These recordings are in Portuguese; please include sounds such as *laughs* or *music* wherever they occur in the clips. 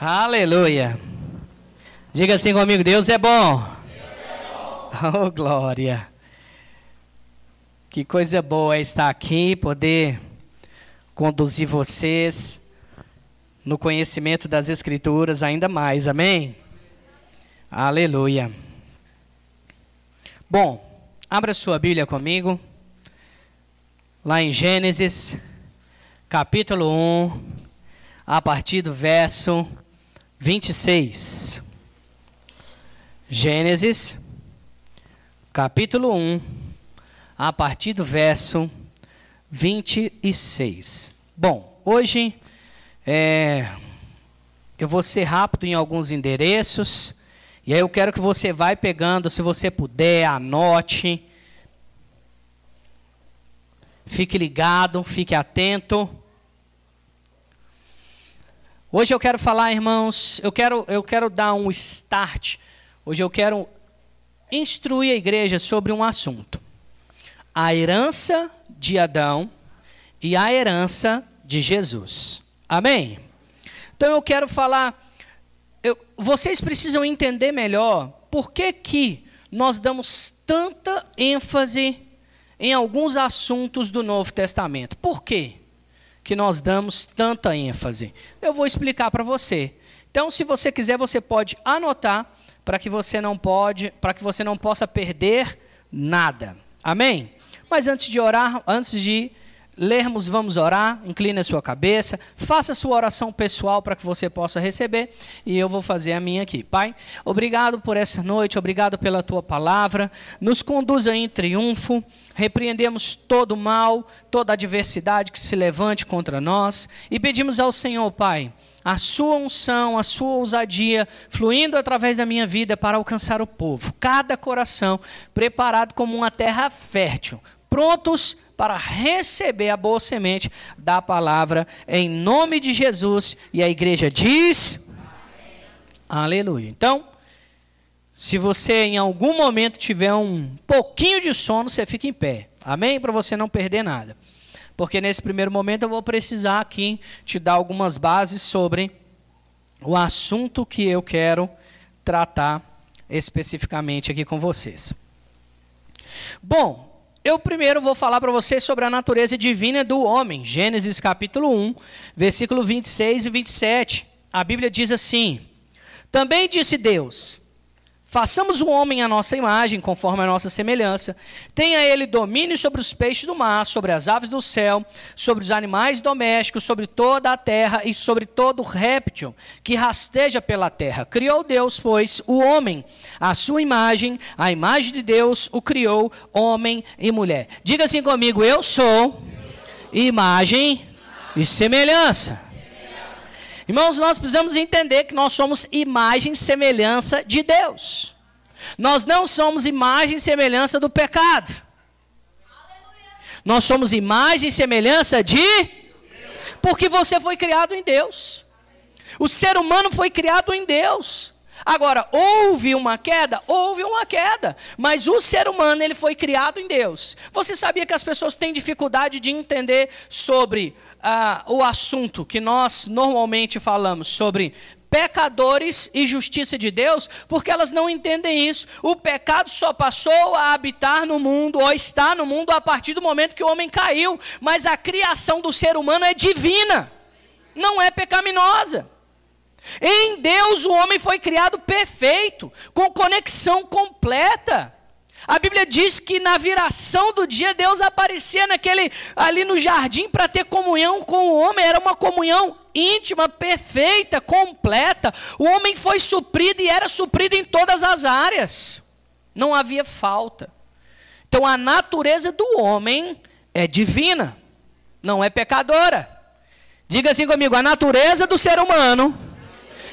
Aleluia. Diga assim comigo: Deus é bom. Oh, glória. Que coisa boa é estar aqui, poder conduzir vocês no conhecimento das Escrituras ainda mais. Amém? Aleluia. Bom, abra sua Bíblia comigo. Lá em Gênesis, capítulo 1, a partir do verso 26. Gênesis, capítulo 1, a partir do verso 26. Bom, hoje é, eu vou ser rápido em alguns endereços, e aí eu quero que você vai pegando, se você puder, anote. Fique ligado, fique atento. Hoje eu quero falar, irmãos, eu quero, eu quero dar um start Hoje eu quero instruir a igreja sobre um assunto: a herança de Adão e a herança de Jesus. Amém? Então eu quero falar. Eu, vocês precisam entender melhor por que, que nós damos tanta ênfase em alguns assuntos do Novo Testamento. Por quê que nós damos tanta ênfase? Eu vou explicar para você. Então, se você quiser, você pode anotar para que você não pode, para que você não possa perder nada. Amém? Mas antes de orar, antes de lermos, vamos orar. Incline a sua cabeça, faça a sua oração pessoal para que você possa receber e eu vou fazer a minha aqui. Pai, obrigado por essa noite, obrigado pela tua palavra. Nos conduza em triunfo. Repreendemos todo o mal, toda adversidade que se levante contra nós e pedimos ao Senhor, Pai, a sua unção, a sua ousadia fluindo através da minha vida para alcançar o povo. Cada coração preparado como uma terra fértil, prontos para receber a boa semente da palavra em nome de Jesus. E a igreja diz: Amém. Aleluia. Então, se você em algum momento tiver um pouquinho de sono, você fica em pé. Amém? Para você não perder nada. Porque nesse primeiro momento eu vou precisar aqui te dar algumas bases sobre o assunto que eu quero tratar especificamente aqui com vocês. Bom, eu primeiro vou falar para vocês sobre a natureza divina do homem. Gênesis capítulo 1, versículo 26 e 27. A Bíblia diz assim: Também disse Deus: Façamos o homem à nossa imagem, conforme a nossa semelhança. Tenha ele domínio sobre os peixes do mar, sobre as aves do céu, sobre os animais domésticos, sobre toda a terra e sobre todo réptil que rasteja pela terra. Criou Deus, pois, o homem, a sua imagem, a imagem de Deus o criou, homem e mulher. Diga assim comigo: Eu sou imagem e semelhança. Irmãos, nós precisamos entender que nós somos imagem e semelhança de Deus. Nós não somos imagem e semelhança do pecado. Nós somos imagem e semelhança de porque você foi criado em Deus. O ser humano foi criado em Deus. Agora, houve uma queda? Houve uma queda. Mas o ser humano, ele foi criado em Deus. Você sabia que as pessoas têm dificuldade de entender sobre ah, o assunto que nós normalmente falamos sobre pecadores e justiça de Deus, porque elas não entendem isso. O pecado só passou a habitar no mundo, ou está no mundo, a partir do momento que o homem caiu. Mas a criação do ser humano é divina, não é pecaminosa. Em Deus o homem foi criado perfeito, com conexão completa. A Bíblia diz que na viração do dia Deus aparecia naquele ali no jardim para ter comunhão com o homem, era uma comunhão íntima, perfeita, completa. O homem foi suprido e era suprido em todas as áreas. Não havia falta. Então a natureza do homem é divina, não é pecadora. Diga assim comigo: a natureza do ser humano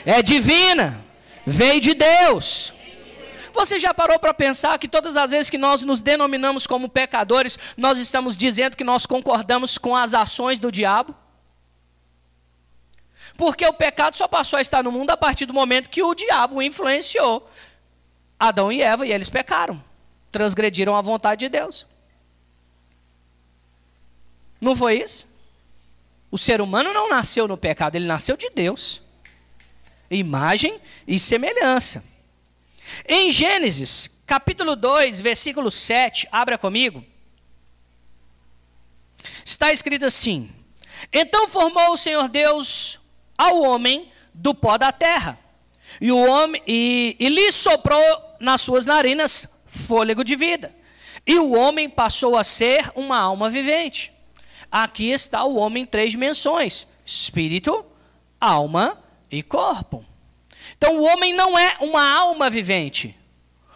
é divina, veio de Deus. Você já parou para pensar que todas as vezes que nós nos denominamos como pecadores, nós estamos dizendo que nós concordamos com as ações do diabo? Porque o pecado só passou a estar no mundo a partir do momento que o diabo influenciou Adão e Eva e eles pecaram, transgrediram a vontade de Deus. Não foi isso? O ser humano não nasceu no pecado, ele nasceu de Deus. imagem e semelhança. Em Gênesis, capítulo 2, versículo 7, abra comigo. Está escrito assim: Então formou o Senhor Deus ao homem do pó da terra, e o homem e, e lhe soprou nas suas narinas fôlego de vida. E o homem passou a ser uma alma vivente. Aqui está o homem em três dimensões: espírito, alma e corpo. Então o homem não é uma alma vivente.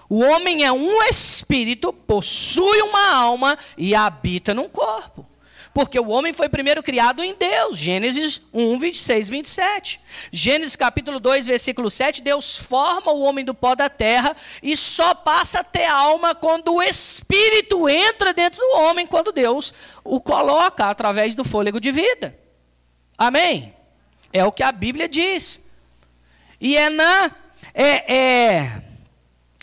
O homem é um espírito, possui uma alma e habita num corpo. Porque o homem foi primeiro criado em Deus. Gênesis 1, 26, 27. Gênesis capítulo 2, versículo 7. Deus forma o homem do pó da terra e só passa a ter alma quando o espírito entra dentro do homem, quando Deus o coloca através do fôlego de vida. Amém? É o que a Bíblia diz. E é na. É, é,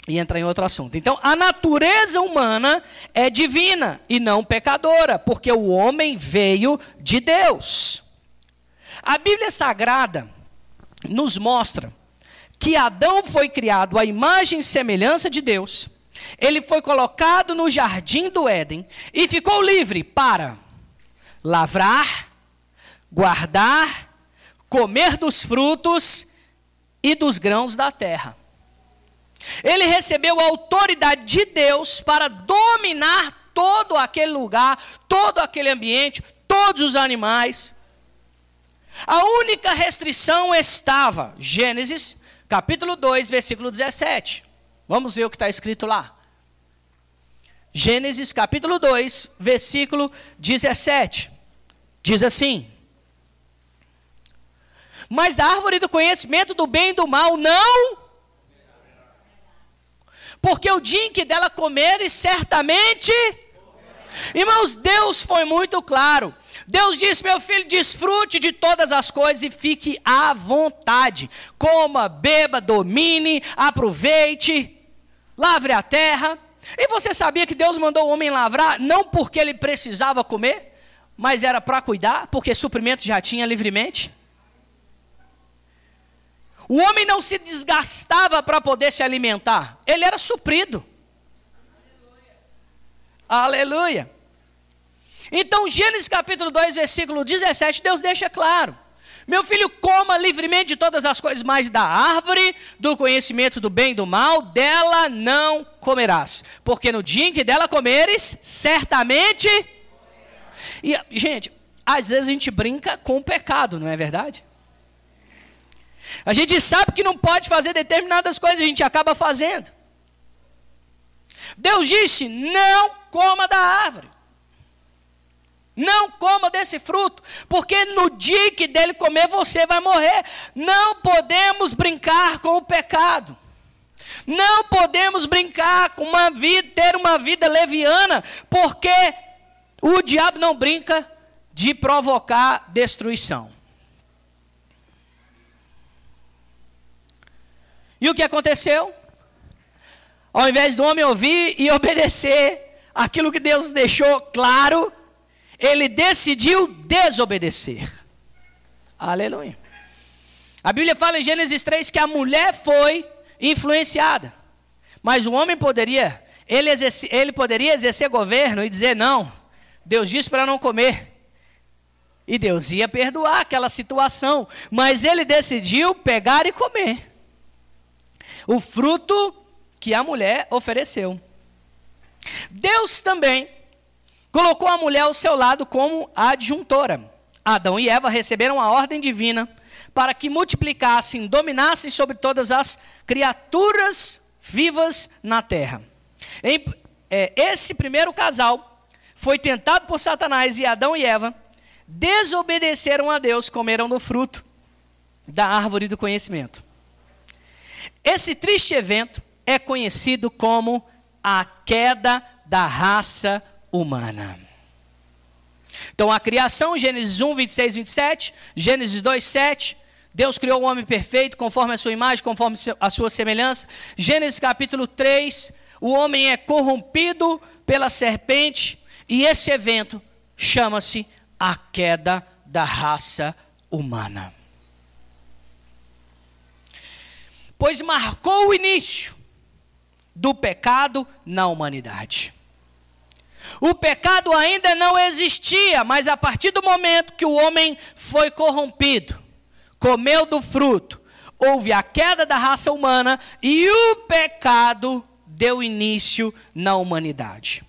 e entra em outro assunto. Então, a natureza humana é divina e não pecadora, porque o homem veio de Deus. A Bíblia Sagrada nos mostra que Adão foi criado à imagem e semelhança de Deus. Ele foi colocado no jardim do Éden e ficou livre para lavrar, guardar, comer dos frutos e dos grãos da terra. Ele recebeu a autoridade de Deus para dominar todo aquele lugar, todo aquele ambiente, todos os animais. A única restrição estava, Gênesis, capítulo 2, versículo 17. Vamos ver o que está escrito lá. Gênesis, capítulo 2, versículo 17. Diz assim: Mas da árvore do conhecimento do bem e do mal não porque o dia em que dela comeres, certamente. Irmãos, Deus foi muito claro. Deus disse: meu filho, desfrute de todas as coisas e fique à vontade. Coma, beba, domine, aproveite, lavre a terra. E você sabia que Deus mandou o homem lavrar não porque ele precisava comer, mas era para cuidar, porque suprimento já tinha livremente? O homem não se desgastava para poder se alimentar, ele era suprido. Aleluia. Aleluia. Então, Gênesis capítulo 2, versículo 17, Deus deixa claro: Meu filho, coma livremente de todas as coisas, mas da árvore do conhecimento do bem e do mal, dela não comerás, porque no dia em que dela comeres, certamente. E, gente, às vezes a gente brinca com o pecado, não é verdade? A gente sabe que não pode fazer determinadas coisas, a gente acaba fazendo. Deus disse: não coma da árvore. Não coma desse fruto, porque no dia que dele comer você vai morrer. Não podemos brincar com o pecado. Não podemos brincar com uma vida, ter uma vida leviana, porque o diabo não brinca de provocar destruição. E o que aconteceu? Ao invés do homem ouvir e *laughs* obedecer aquilo que Deus deixou claro, ele decidiu desobedecer. Aleluia. A Bíblia fala em Gênesis 3 que a mulher foi influenciada. Mas o homem poderia, ele, exerce, ele poderia exercer governo e dizer: não, Deus disse para não comer. E Deus ia perdoar aquela situação. Mas ele decidiu pegar e comer o fruto que a mulher ofereceu. Deus também colocou a mulher ao seu lado como adjuntora. Adão e Eva receberam a ordem divina para que multiplicassem, dominassem sobre todas as criaturas vivas na terra. É, esse primeiro casal foi tentado por Satanás e Adão e Eva desobedeceram a Deus, comeram do fruto da árvore do conhecimento. Esse triste evento é conhecido como a queda da raça humana. Então, a criação, Gênesis 1, 26, 27, Gênesis 2, 7. Deus criou o homem perfeito, conforme a sua imagem, conforme a sua semelhança. Gênesis capítulo 3, o homem é corrompido pela serpente, e esse evento chama-se a queda da raça humana. Pois marcou o início do pecado na humanidade. O pecado ainda não existia, mas a partir do momento que o homem foi corrompido, comeu do fruto, houve a queda da raça humana e o pecado deu início na humanidade.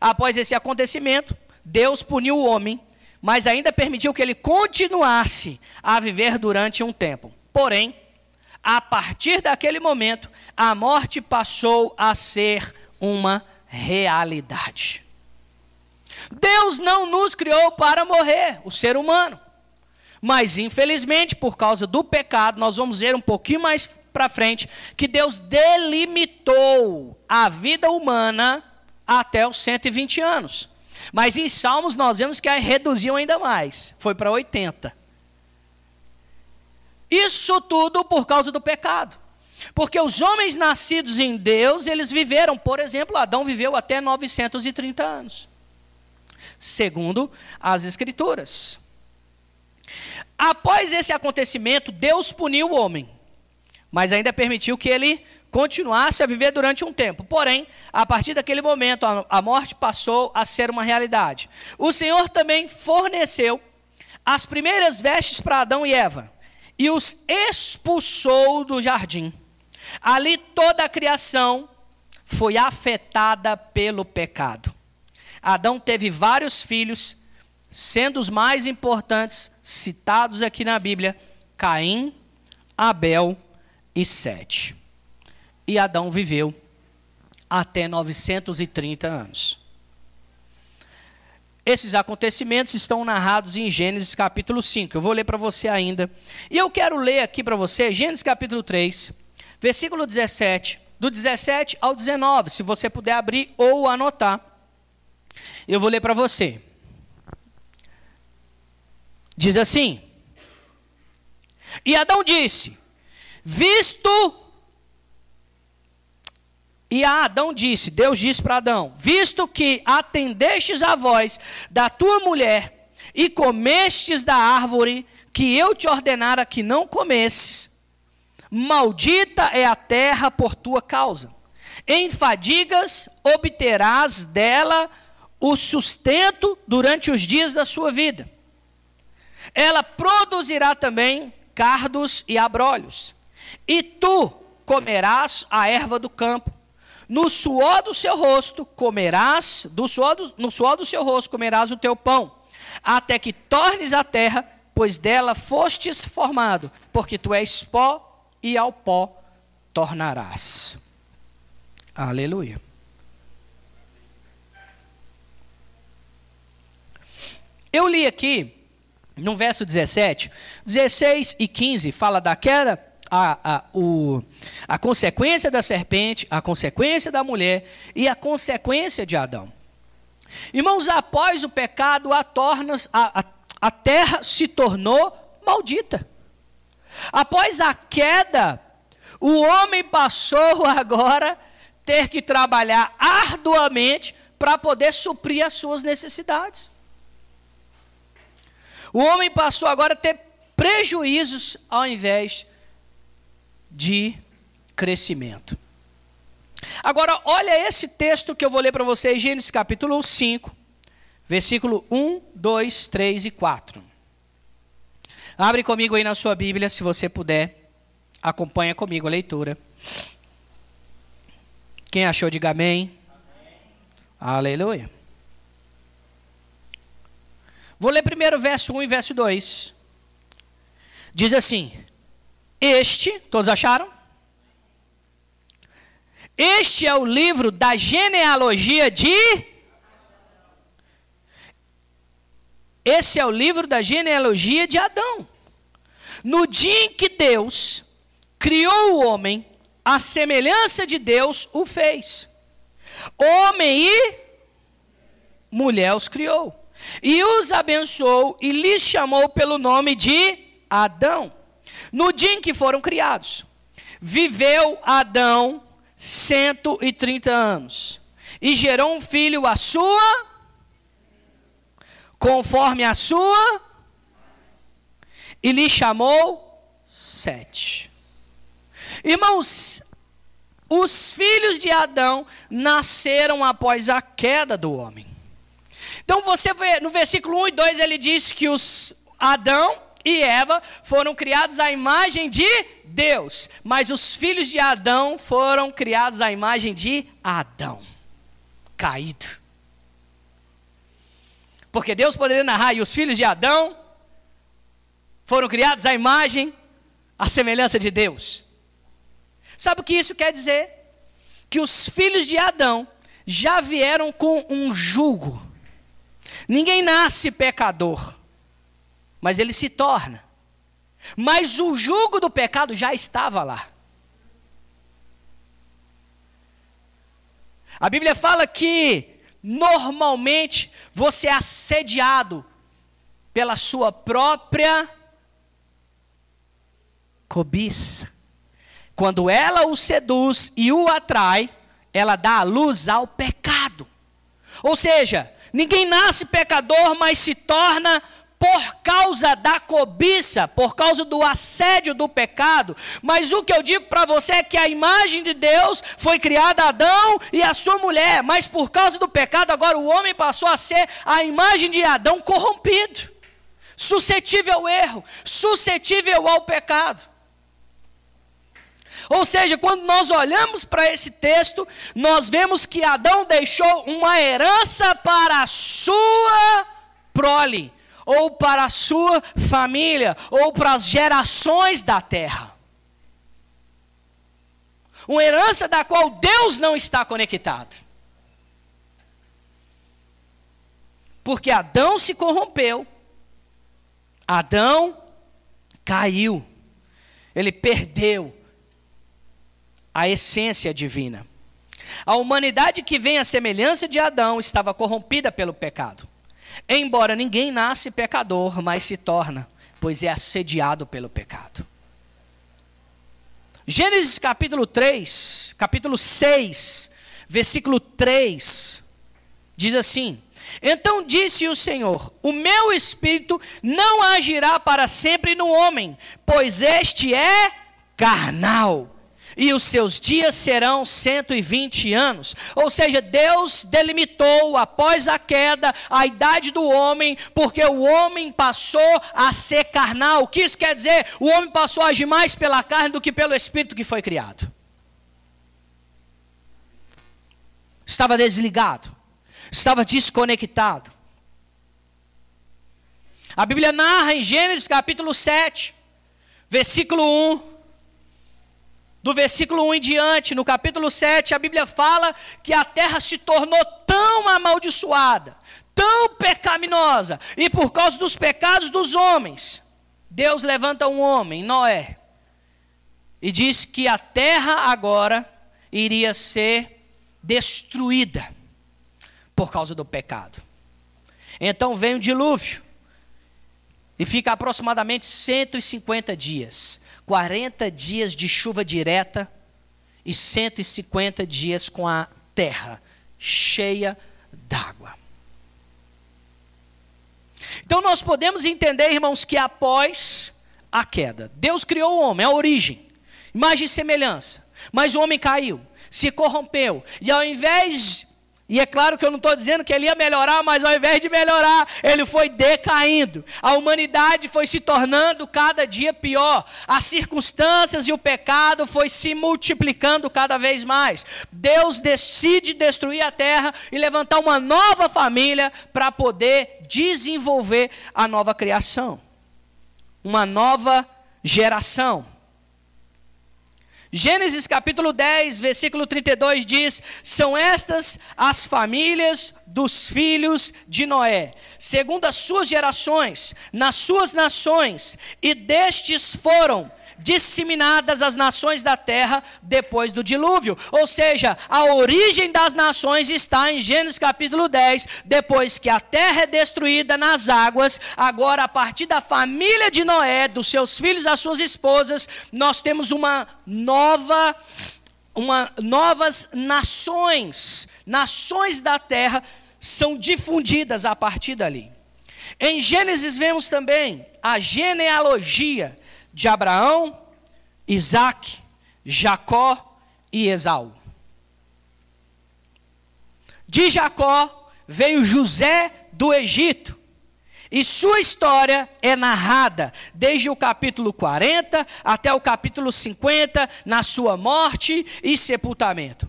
Após esse acontecimento, Deus puniu o homem, mas ainda permitiu que ele continuasse a viver durante um tempo. Porém, a partir daquele momento, a morte passou a ser uma realidade. Deus não nos criou para morrer, o ser humano. Mas, infelizmente, por causa do pecado, nós vamos ver um pouquinho mais para frente que Deus delimitou a vida humana até os 120 anos. Mas em Salmos nós vemos que reduziu ainda mais, foi para 80. Isso tudo por causa do pecado. Porque os homens nascidos em Deus, eles viveram, por exemplo, Adão viveu até 930 anos. Segundo as Escrituras. Após esse acontecimento, Deus puniu o homem, mas ainda permitiu que ele continuasse a viver durante um tempo. Porém, a partir daquele momento, a morte passou a ser uma realidade. O Senhor também forneceu as primeiras vestes para Adão e Eva e os expulsou do jardim. Ali toda a criação foi afetada pelo pecado. Adão teve vários filhos, sendo os mais importantes citados aqui na Bíblia: Caim, Abel e Sete. E Adão viveu até 930 anos. Esses acontecimentos estão narrados em Gênesis capítulo 5. Eu vou ler para você ainda. E eu quero ler aqui para você Gênesis capítulo 3, versículo 17, do 17 ao 19, se você puder abrir ou anotar. Eu vou ler para você. Diz assim: E Adão disse: Visto e a Adão disse, Deus disse para Adão: Visto que atendestes a voz da tua mulher e comestes da árvore que eu te ordenara que não comesses, maldita é a terra por tua causa. Em fadigas obterás dela o sustento durante os dias da sua vida. Ela produzirá também cardos e abrolhos, e tu comerás a erva do campo no suor do seu rosto comerás, do suor do, no suor do seu rosto comerás o teu pão, até que tornes a terra, pois dela fostes formado, porque tu és pó e ao pó tornarás. Aleluia. Eu li aqui, no verso 17, 16 e 15, fala da queda a, a, o, a consequência da serpente, a consequência da mulher e a consequência de Adão. Irmãos, após o pecado, a, torna, a, a, a terra se tornou maldita. Após a queda, o homem passou agora ter que trabalhar arduamente para poder suprir as suas necessidades. O homem passou agora a ter prejuízos ao invés de crescimento. Agora, olha esse texto que eu vou ler para vocês, Gênesis capítulo 5, versículo 1, 2, 3 e 4. Abre comigo aí na sua Bíblia, se você puder. Acompanha comigo a leitura. Quem achou, diga amém. amém. Aleluia. Vou ler primeiro verso 1 e verso 2. Diz assim: este, todos acharam? Este é o livro da genealogia de. Esse é o livro da genealogia de Adão. No dia em que Deus criou o homem, a semelhança de Deus o fez. Homem e mulher os criou. E os abençoou e lhes chamou pelo nome de Adão. No dia em que foram criados, viveu Adão 130 anos e gerou um filho à sua, conforme a sua, e lhe chamou Sete. Irmãos, os filhos de Adão nasceram após a queda do homem. Então você vê no versículo 1 e 2 ele diz que os Adão e Eva foram criados à imagem de Deus, mas os filhos de Adão foram criados à imagem de Adão, caído. Porque Deus poderia narrar, e os filhos de Adão foram criados à imagem, à semelhança de Deus. Sabe o que isso quer dizer? Que os filhos de Adão já vieram com um jugo. Ninguém nasce pecador, mas ele se torna. Mas o jugo do pecado já estava lá. A Bíblia fala que normalmente você é assediado pela sua própria cobiça. Quando ela o seduz e o atrai, ela dá a luz ao pecado. Ou seja, ninguém nasce pecador, mas se torna por causa da cobiça, por causa do assédio do pecado. Mas o que eu digo para você é que a imagem de Deus foi criada Adão e a sua mulher, mas por causa do pecado, agora o homem passou a ser a imagem de Adão corrompido, suscetível ao erro, suscetível ao pecado. Ou seja, quando nós olhamos para esse texto, nós vemos que Adão deixou uma herança para a sua prole ou para a sua família, ou para as gerações da terra. Uma herança da qual Deus não está conectado. Porque Adão se corrompeu, Adão caiu, ele perdeu a essência divina. A humanidade que vem à semelhança de Adão estava corrompida pelo pecado. Embora ninguém nasce pecador, mas se torna, pois é assediado pelo pecado. Gênesis capítulo 3, capítulo 6, versículo 3, diz assim: Então disse o Senhor: O meu espírito não agirá para sempre no homem, pois este é carnal e os seus dias serão 120 anos. Ou seja, Deus delimitou após a queda a idade do homem, porque o homem passou a ser carnal. O que isso quer dizer? O homem passou a agir mais pela carne do que pelo espírito que foi criado. Estava desligado, estava desconectado. A Bíblia narra em Gênesis capítulo 7, versículo 1 do versículo 1 em diante, no capítulo 7, a Bíblia fala que a terra se tornou tão amaldiçoada, tão pecaminosa, e por causa dos pecados dos homens, Deus levanta um homem, Noé, e diz que a terra agora iria ser destruída por causa do pecado. Então vem o dilúvio, e fica aproximadamente 150 dias. 40 dias de chuva direta e 150 dias com a terra cheia d'água. Então nós podemos entender, irmãos, que após a queda, Deus criou o homem, a origem, imagem e semelhança, mas o homem caiu, se corrompeu, e ao invés e é claro que eu não estou dizendo que ele ia melhorar, mas ao invés de melhorar, ele foi decaindo. A humanidade foi se tornando cada dia pior. As circunstâncias e o pecado foi se multiplicando cada vez mais. Deus decide destruir a terra e levantar uma nova família para poder desenvolver a nova criação. Uma nova geração. Gênesis capítulo 10, versículo 32 diz: São estas as famílias dos filhos de Noé, segundo as suas gerações, nas suas nações, e destes foram disseminadas as nações da terra depois do dilúvio. Ou seja, a origem das nações está em Gênesis capítulo 10, depois que a terra é destruída nas águas, agora a partir da família de Noé, dos seus filhos, as suas esposas, nós temos uma nova uma novas nações, nações da terra são difundidas a partir dali. Em Gênesis vemos também a genealogia de Abraão, Isaac, Jacó e Esaú. De Jacó veio José do Egito. E sua história é narrada desde o capítulo 40 até o capítulo 50, na sua morte e sepultamento.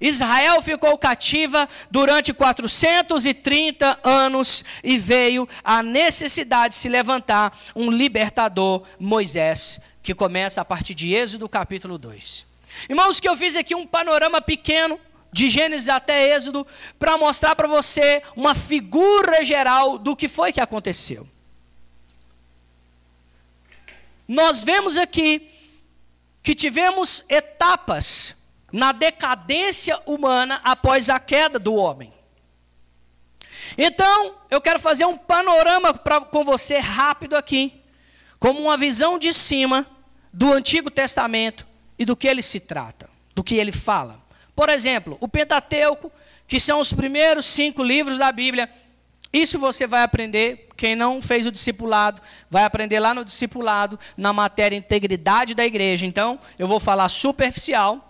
Israel ficou cativa durante 430 anos e veio a necessidade de se levantar um libertador, Moisés, que começa a partir de Êxodo capítulo 2. Irmãos, que eu fiz aqui um panorama pequeno de Gênesis até Êxodo, para mostrar para você uma figura geral do que foi que aconteceu. Nós vemos aqui que tivemos etapas na decadência humana após a queda do homem. Então, eu quero fazer um panorama pra, com você rápido aqui, como uma visão de cima do Antigo Testamento e do que ele se trata, do que ele fala. Por exemplo, o Pentateuco, que são os primeiros cinco livros da Bíblia. Isso você vai aprender. Quem não fez o discipulado, vai aprender lá no discipulado, na matéria integridade da igreja. Então, eu vou falar superficial.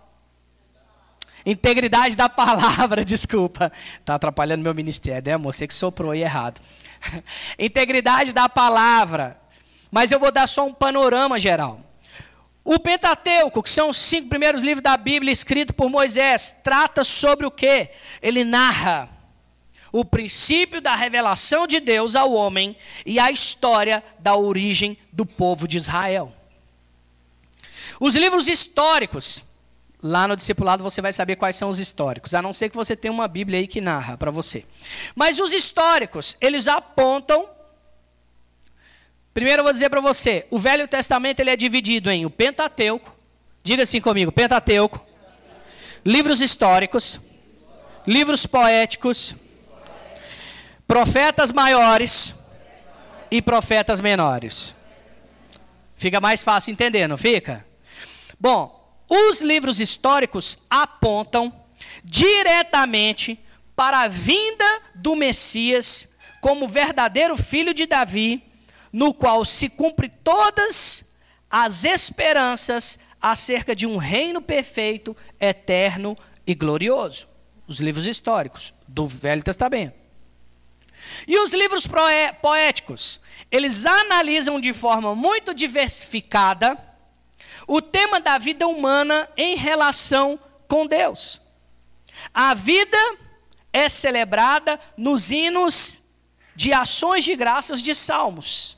Integridade da palavra, *laughs* desculpa. Está atrapalhando meu ministério, né, amor? Você que soprou aí errado. *laughs* Integridade da palavra. Mas eu vou dar só um panorama geral. O Pentateuco, que são os cinco primeiros livros da Bíblia escritos por Moisés, trata sobre o que? Ele narra o princípio da revelação de Deus ao homem e a história da origem do povo de Israel. Os livros históricos, lá no discipulado você vai saber quais são os históricos, a não ser que você tenha uma Bíblia aí que narra para você. Mas os históricos, eles apontam Primeiro eu vou dizer para você, o Velho Testamento ele é dividido em o Pentateuco, diga assim comigo, Pentateuco, livros históricos, livros poéticos, profetas maiores e profetas menores. Fica mais fácil entender, não fica? Bom, os livros históricos apontam diretamente para a vinda do Messias como verdadeiro filho de Davi no qual se cumpre todas as esperanças acerca de um reino perfeito, eterno e glorioso. Os livros históricos do Velho Testamento. E os livros poéticos, eles analisam de forma muito diversificada o tema da vida humana em relação com Deus. A vida é celebrada nos hinos de ações de graças de salmos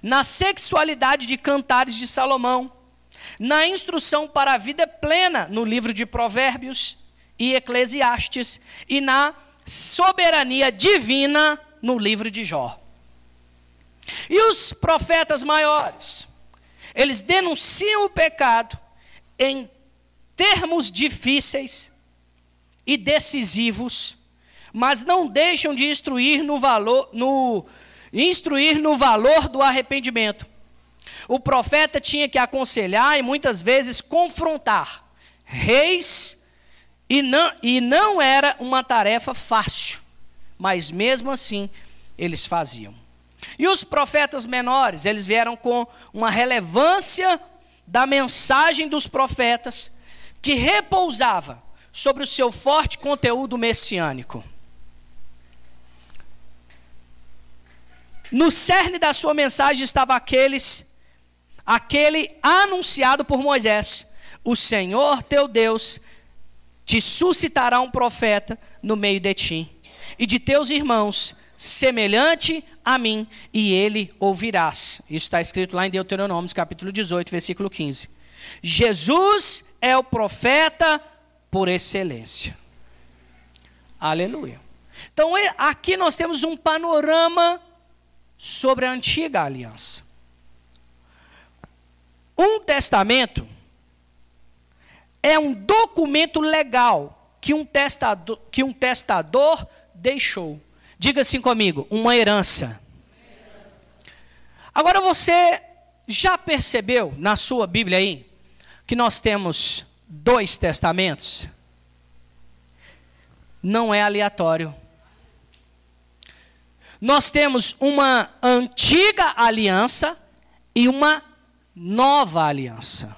na sexualidade de Cantares de Salomão, na instrução para a vida plena no livro de Provérbios e Eclesiastes e na soberania divina no livro de Jó. E os profetas maiores, eles denunciam o pecado em termos difíceis e decisivos, mas não deixam de instruir no valor no instruir no valor do arrependimento. O profeta tinha que aconselhar e muitas vezes confrontar reis, e não, e não era uma tarefa fácil, mas mesmo assim eles faziam. E os profetas menores, eles vieram com uma relevância da mensagem dos profetas que repousava sobre o seu forte conteúdo messiânico. No cerne da sua mensagem estava aqueles, aquele anunciado por Moisés: O Senhor teu Deus te suscitará um profeta no meio de ti e de teus irmãos, semelhante a mim, e ele ouvirás. Isso está escrito lá em Deuteronômio, capítulo 18, versículo 15. Jesus é o profeta por excelência. Aleluia. Então, aqui nós temos um panorama sobre a antiga aliança. Um testamento é um documento legal que um testador, que um testador deixou. Diga assim comigo, uma herança. Agora você já percebeu na sua Bíblia aí que nós temos dois testamentos? Não é aleatório nós temos uma antiga aliança e uma nova aliança.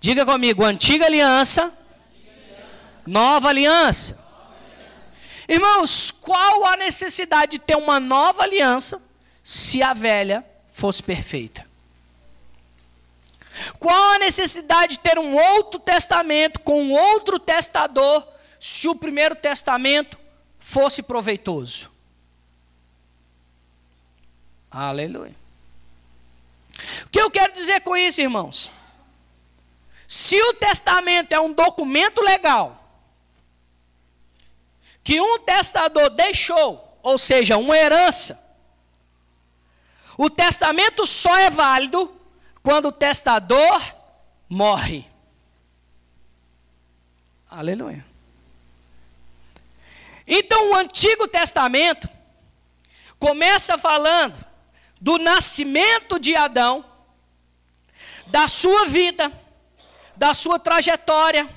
Diga comigo, antiga aliança, nova aliança. Irmãos, qual a necessidade de ter uma nova aliança se a velha fosse perfeita? Qual a necessidade de ter um outro testamento com outro testador se o primeiro testamento fosse proveitoso? Aleluia. O que eu quero dizer com isso, irmãos? Se o testamento é um documento legal, que um testador deixou, ou seja, uma herança, o testamento só é válido quando o testador morre. Aleluia. Então o Antigo Testamento começa falando do nascimento de Adão, da sua vida, da sua trajetória,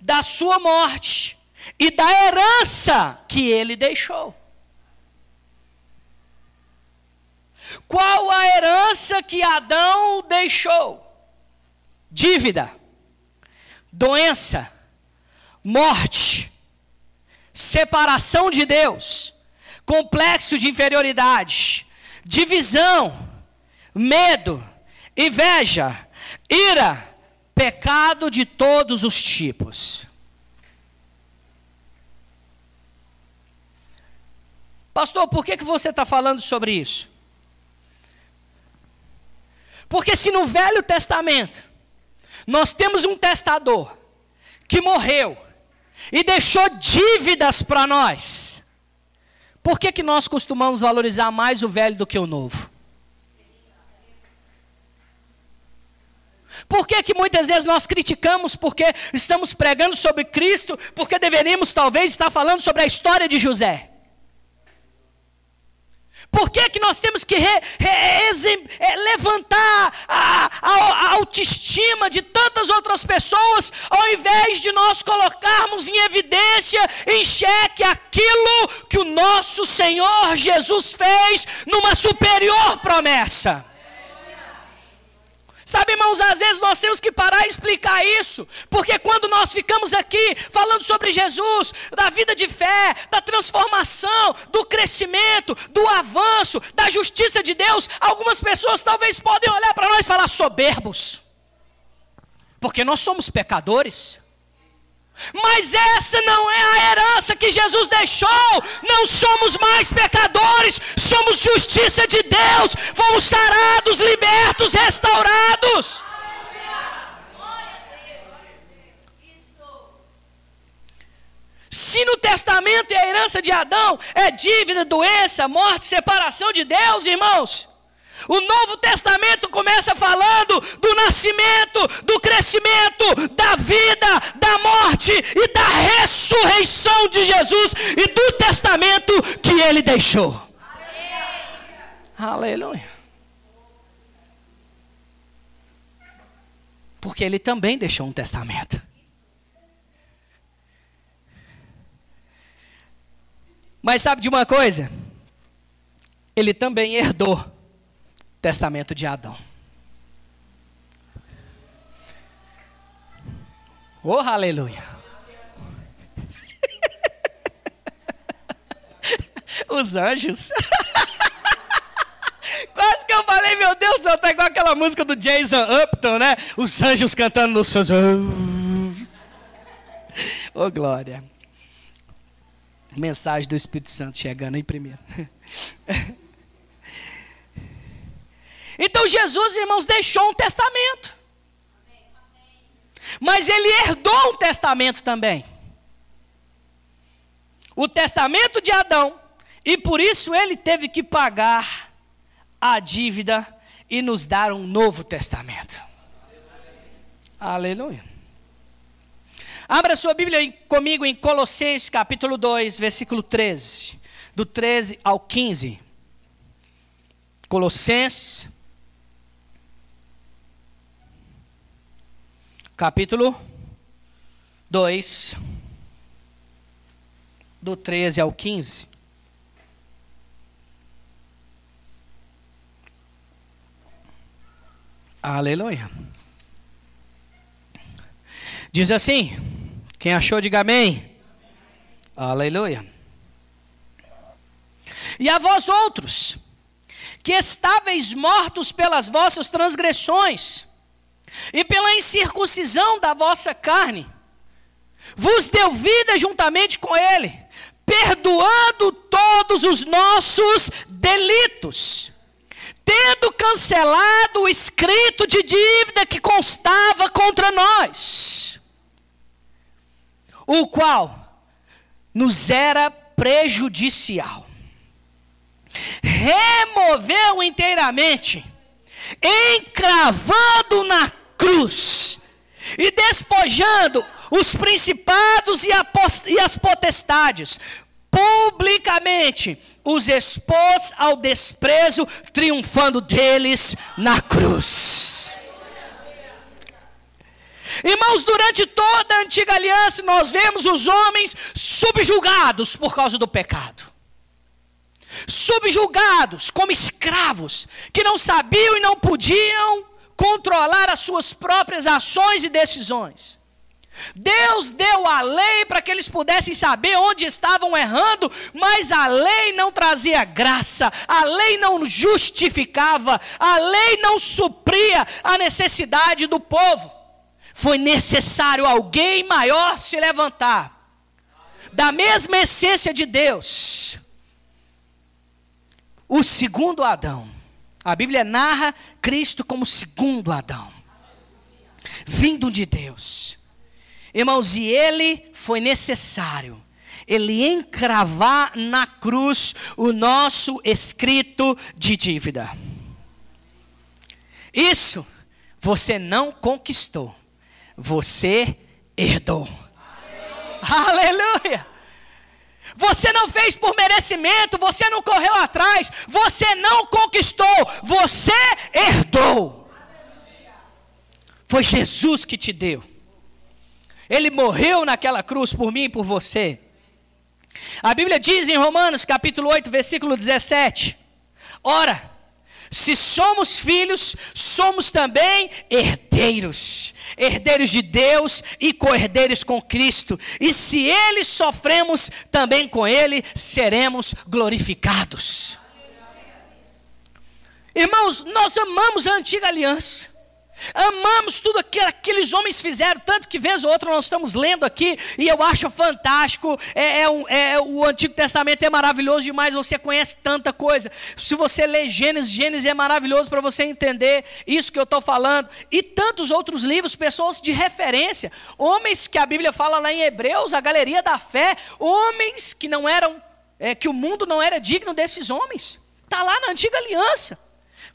da sua morte e da herança que ele deixou. Qual a herança que Adão deixou? Dívida, doença, morte, separação de Deus, complexo de inferioridade, divisão, medo, inveja, ira, pecado de todos os tipos. Pastor, por que, que você está falando sobre isso? Porque se no Velho Testamento nós temos um testador que morreu e deixou dívidas para nós, por que, que nós costumamos valorizar mais o velho do que o novo? Por que, que muitas vezes nós criticamos porque estamos pregando sobre Cristo, porque deveríamos talvez estar falando sobre a história de José? Por que, que nós temos que re, re, é, levantar a, a, a, autoestima de tantas outras pessoas, ao invés de nós colocarmos em evidência, em xeque, aquilo que o nosso Senhor Jesus fez numa superior promessa? Sabe, irmãos, às vezes nós temos que parar e explicar isso, porque quando nós ficamos aqui falando sobre Jesus, da vida de fé, da transformação, do crescimento, do avanço, da justiça de Deus, algumas pessoas talvez podem olhar para nós e falar soberbos, porque nós somos pecadores. Mas essa não é a herança que Jesus deixou. Não somos mais pecadores, somos justiça de Deus. Fomos sarados, libertos, restaurados. Se no testamento e a herança de Adão é dívida, doença, morte, separação de Deus, irmãos, o Novo Testamento começa falando do nascimento, do crescimento, da vida, da morte e da ressurreição de Jesus e do testamento que ele deixou. Aleluia. Aleluia. Porque ele também deixou um testamento. Mas sabe de uma coisa? Ele também herdou testamento de Adão. Oh, aleluia. *laughs* Os anjos. *laughs* Quase que eu falei, meu Deus céu, tá igual aquela música do Jason Upton, né? Os anjos cantando nos seus. *laughs* Oh, glória. Mensagem do Espírito Santo chegando aí primeiro. Então Jesus, irmãos, deixou um testamento. Mas ele herdou um testamento também. O testamento de Adão. E por isso ele teve que pagar a dívida e nos dar um novo testamento. Aleluia. Abra sua Bíblia comigo em Colossenses capítulo 2, versículo 13. Do 13 ao 15. Colossenses capítulo 2, do 13 ao 15. Aleluia. Diz assim: quem achou, diga amém. Aleluia. E a vós outros, que estáveis mortos pelas vossas transgressões e pela incircuncisão da vossa carne, vos deu vida juntamente com Ele, perdoando todos os nossos delitos, tendo cancelado o escrito de dívida que constava contra nós, o qual nos era prejudicial. Removeu inteiramente, encravando na cruz e despojando os principados e, as potestades, publicamente os expôs ao desprezo, triunfando deles na cruz. Irmãos, durante toda a antiga aliança, nós vemos os homens subjugados por causa do pecado. Subjugados como escravos, que não sabiam e não podiam controlar as suas próprias ações e decisões. Deus deu a lei para que eles pudessem saber onde estavam errando, mas a lei não trazia graça, a lei não justificava, a lei não supria a necessidade do povo. Foi necessário alguém maior se levantar, da mesma essência de Deus, o segundo Adão. A Bíblia narra Cristo como segundo Adão, vindo de Deus. Irmãos, e ele foi necessário ele encravar na cruz o nosso escrito de dívida. Isso você não conquistou, você herdou. Aleluia. Aleluia. Você não fez por merecimento, você não correu atrás, você não conquistou, você herdou. Foi Jesus que te deu. Ele morreu naquela cruz por mim e por você. A Bíblia diz em Romanos capítulo 8, versículo 17: Ora, se somos filhos, somos também herdeiros, herdeiros de Deus e co-herdeiros com Cristo. E se ele sofremos, também com ele seremos glorificados. Irmãos, nós amamos a antiga aliança. Amamos tudo que aqueles homens fizeram, tanto que vez ou outra nós estamos lendo aqui, e eu acho fantástico. É, é, um, é, o Antigo Testamento é maravilhoso demais, você conhece tanta coisa. Se você lê Gênesis, Gênesis é maravilhoso para você entender isso que eu estou falando. E tantos outros livros, pessoas de referência, homens que a Bíblia fala lá em Hebreus, a galeria da fé, homens que não eram, é, que o mundo não era digno desses homens. Está lá na antiga aliança.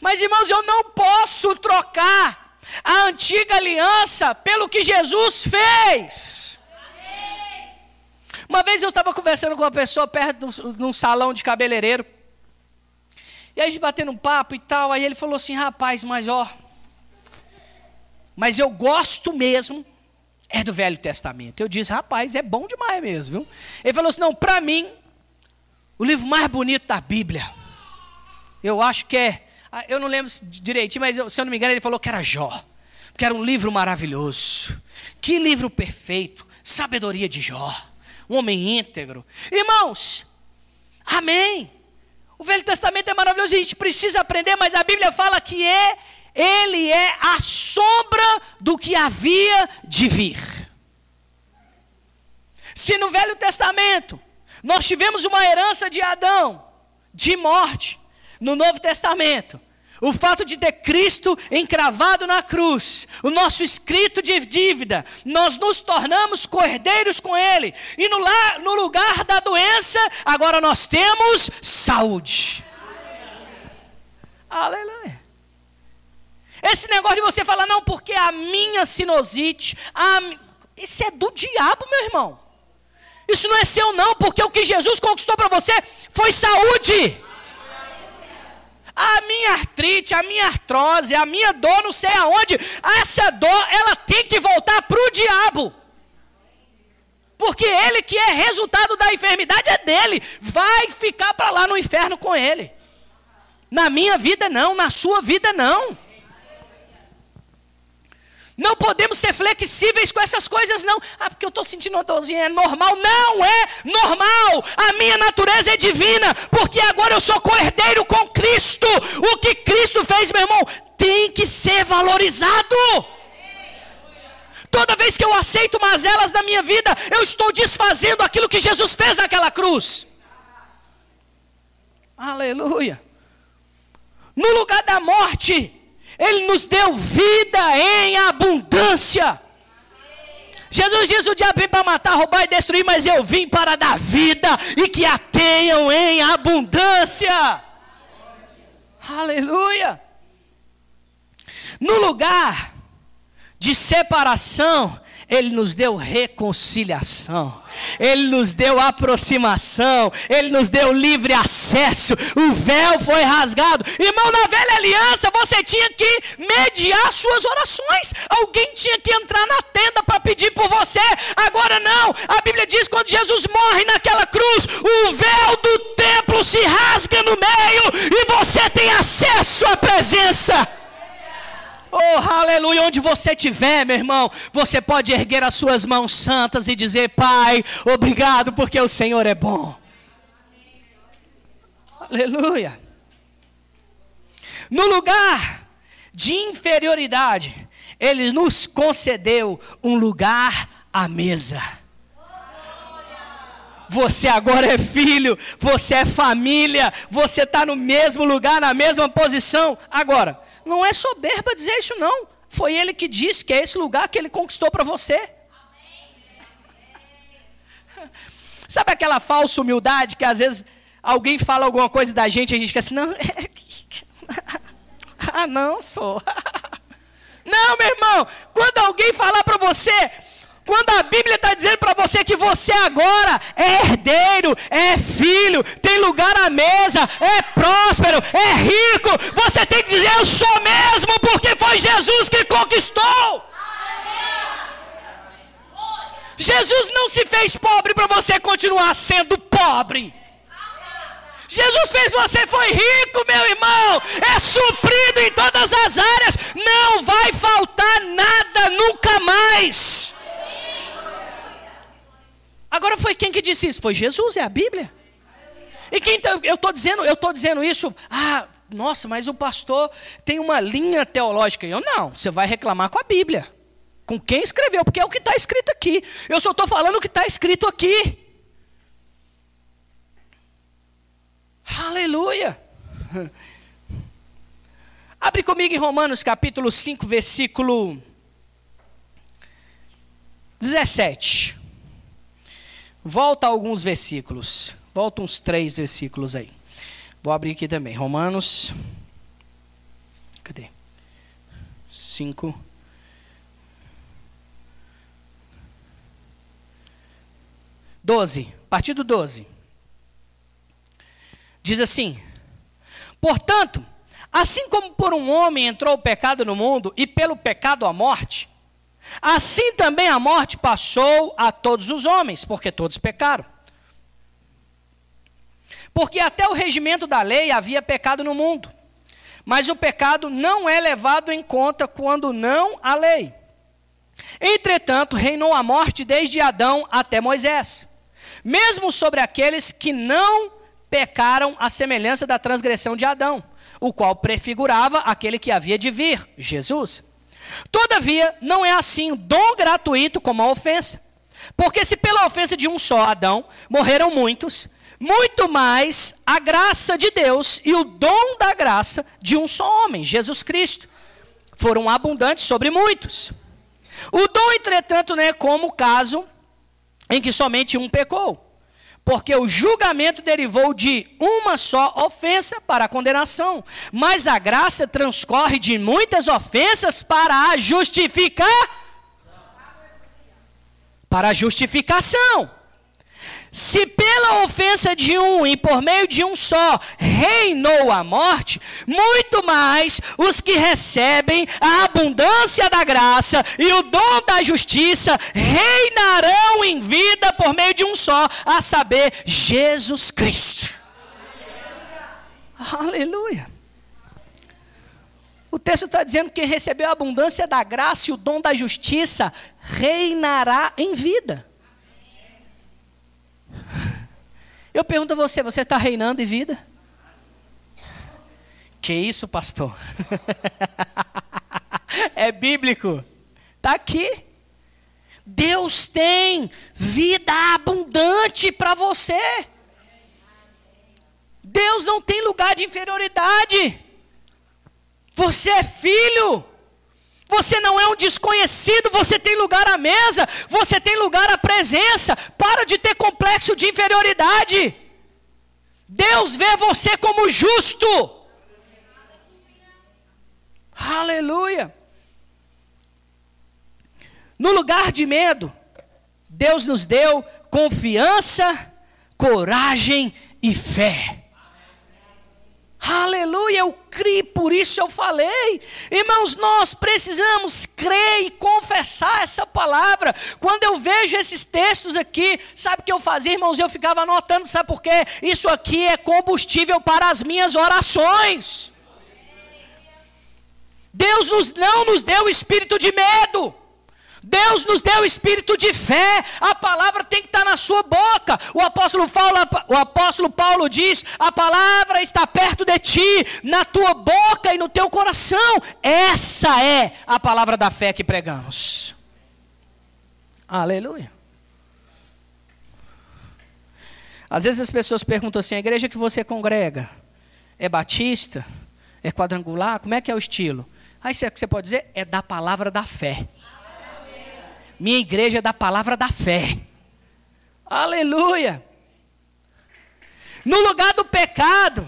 Mas irmãos, eu não posso trocar a antiga aliança pelo que Jesus fez. Uma vez eu estava conversando com uma pessoa perto de um salão de cabeleireiro. E a gente batendo um papo e tal. Aí ele falou assim: rapaz, mas ó. Mas eu gosto mesmo é do Velho Testamento. Eu disse: rapaz, é bom demais mesmo, viu? Ele falou assim: não, para mim, o livro mais bonito da Bíblia. Eu acho que é eu não lembro direitinho, mas se eu não me engano, ele falou que era Jó. Que era um livro maravilhoso. Que livro perfeito. Sabedoria de Jó. Um homem íntegro. Irmãos, amém. O Velho Testamento é maravilhoso e a gente precisa aprender, mas a Bíblia fala que é, ele é a sombra do que havia de vir. Se no Velho Testamento nós tivemos uma herança de Adão, de morte, no Novo Testamento. O fato de ter Cristo encravado na cruz, o nosso escrito de dívida, nós nos tornamos cordeiros com Ele, e no, no lugar da doença, agora nós temos saúde. Aleluia. Aleluia. Esse negócio de você falar, não, porque a minha sinusite, a, isso é do diabo, meu irmão. Isso não é seu, não, porque o que Jesus conquistou para você foi saúde a minha artrite, a minha artrose, a minha dor, não sei aonde, essa dor, ela tem que voltar para o diabo. Porque ele que é resultado da enfermidade é dele, vai ficar para lá no inferno com ele. Na minha vida não, na sua vida não. Não podemos ser flexíveis com essas coisas, não. Ah, porque eu estou sentindo uma dorzinha, é normal. Não é normal. A minha natureza é divina, porque agora eu sou co-herdeiro com Cristo. O que Cristo fez, meu irmão, tem que ser valorizado. Toda vez que eu aceito mazelas na minha vida, eu estou desfazendo aquilo que Jesus fez naquela cruz. Aleluia. No lugar da morte, ele nos deu vida em abundância. Jesus diz: o diabo vem para matar, roubar e destruir, mas eu vim para dar vida e que a tenham em abundância. Aleluia. No lugar de separação, ele nos deu reconciliação, Ele nos deu aproximação, Ele nos deu livre acesso, o véu foi rasgado. Irmão, na velha aliança você tinha que mediar suas orações, alguém tinha que entrar na tenda para pedir por você. Agora não, a Bíblia diz: quando Jesus morre naquela cruz, o véu do templo se rasga no meio e você tem acesso à presença. Oh, aleluia, onde você estiver, meu irmão, você pode erguer as suas mãos santas e dizer: Pai, obrigado, porque o Senhor é bom. Aleluia. No lugar de inferioridade, Ele nos concedeu um lugar à mesa. Você agora é filho, você é família, você está no mesmo lugar, na mesma posição. Agora, não é soberba dizer isso, não. Foi ele que disse que é esse lugar que ele conquistou para você. *laughs* Sabe aquela falsa humildade que às vezes alguém fala alguma coisa da gente e a gente fica assim, não, é... *laughs* ah, não, sou. *laughs* não, meu irmão, quando alguém falar para você, quando a Bíblia está você que você agora é herdeiro, é filho, tem lugar à mesa, é próspero, é rico, você tem que dizer: Eu sou mesmo, porque foi Jesus que conquistou. Jesus não se fez pobre para você continuar sendo pobre. Jesus fez você foi rico, meu irmão. É suprido em todas as áreas. Não vai faltar nada nunca mais. Agora foi quem que disse isso? Foi Jesus, é a Bíblia. E quem tá, eu estou dizendo, eu estou dizendo isso, ah, nossa, mas o pastor tem uma linha teológica. Eu não, você vai reclamar com a Bíblia. Com quem escreveu, porque é o que está escrito aqui. Eu só estou falando o que está escrito aqui. Aleluia. *laughs* Abre comigo em Romanos capítulo 5, versículo 17. Volta alguns versículos. Volta uns três versículos aí. Vou abrir aqui também. Romanos. Cadê? 5. Doze. A partir do 12. Diz assim: Portanto, assim como por um homem entrou o pecado no mundo, e pelo pecado a morte, Assim também a morte passou a todos os homens, porque todos pecaram. Porque até o regimento da lei havia pecado no mundo. Mas o pecado não é levado em conta quando não há lei. Entretanto, reinou a morte desde Adão até Moisés, mesmo sobre aqueles que não pecaram à semelhança da transgressão de Adão, o qual prefigurava aquele que havia de vir, Jesus. Todavia, não é assim dom gratuito como a ofensa. Porque se pela ofensa de um só Adão morreram muitos, muito mais a graça de Deus e o dom da graça de um só homem, Jesus Cristo, foram abundantes sobre muitos. O dom, entretanto, não é como o caso em que somente um pecou porque o julgamento derivou de uma só ofensa para a condenação, mas a graça transcorre de muitas ofensas para a justificar para a justificação. Se pela ofensa de um e por meio de um só reinou a morte, muito mais os que recebem a abundância da graça e o dom da justiça reinarão em vida por meio de um só, a saber, Jesus Cristo. Aleluia. O texto está dizendo que quem recebeu a abundância da graça e o dom da justiça reinará em vida. Eu pergunto a você: você está reinando em vida? Que isso, pastor? *laughs* é bíblico. Está aqui. Deus tem vida abundante para você. Deus não tem lugar de inferioridade. Você é filho. Você não é um desconhecido, você tem lugar à mesa, você tem lugar à presença. Para de ter complexo de inferioridade. Deus vê você como justo. Aleluia. No lugar de medo, Deus nos deu confiança, coragem e fé. Aleluia, eu criei, por isso eu falei. Irmãos, nós precisamos crer e confessar essa palavra. Quando eu vejo esses textos aqui, sabe o que eu fazia, irmãos? Eu ficava anotando, sabe por quê? Isso aqui é combustível para as minhas orações. Deus nos, não nos deu espírito de medo. Deus nos deu espírito de fé, a palavra tem que estar na sua boca. O apóstolo, Paulo, o apóstolo Paulo diz: a palavra está perto de ti, na tua boca e no teu coração. Essa é a palavra da fé que pregamos. Aleluia. Às vezes as pessoas perguntam assim: a igreja que você congrega é batista? É quadrangular? Como é que é o estilo? Aí você pode dizer: é da palavra da fé. Minha igreja é da palavra da fé. Aleluia. No lugar do pecado,